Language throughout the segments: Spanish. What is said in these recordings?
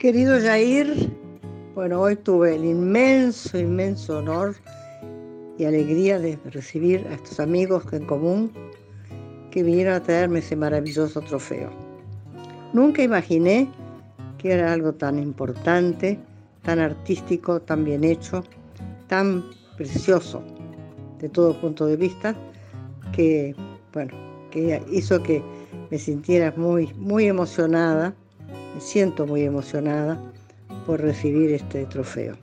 Querido Jair, bueno, hoy tuve el inmenso, inmenso honor y alegría de recibir a estos amigos en común que vinieron a traerme ese maravilloso trofeo. Nunca imaginé que era algo tan importante, tan artístico, tan bien hecho, tan precioso de todo punto de vista, que, bueno, que hizo que me sintiera muy, muy emocionada me siento muy emocionada por recibir este trofeo.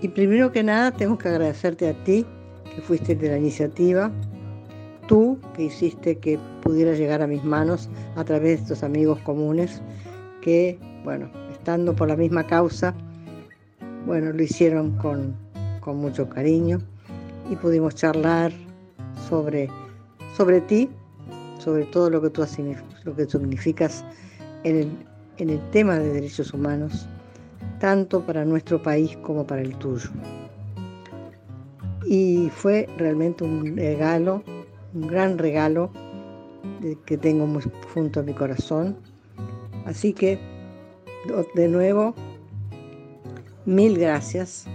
Y primero que nada tengo que agradecerte a ti, que fuiste de la iniciativa, tú que hiciste que pudiera llegar a mis manos a través de estos amigos comunes que, bueno, estando por la misma causa, bueno, lo hicieron con, con mucho cariño y pudimos charlar sobre, sobre ti, sobre todo lo que tú lo que significas en el, tema de derechos humanos, tanto para nuestro país como para el tuyo. Y fue realmente un regalo, un gran regalo que tengo muy junto a mi corazón. Así que, de nuevo, mil gracias.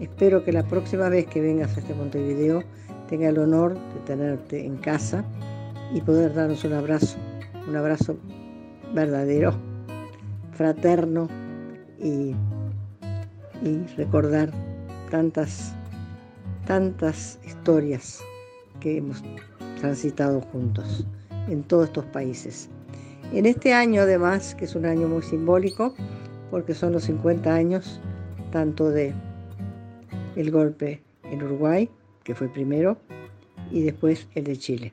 Espero que la próxima vez que vengas a este Montevideo tenga el honor de tenerte en casa y poder darnos un abrazo, un abrazo verdadero, fraterno y, recordar tantas, tantas historias que hemos transitado juntos en todos estos países. En este año además, que es un año muy simbólico, porque son los 50 años tanto de el golpe en Uruguay, que fue primero, y después el de Chile.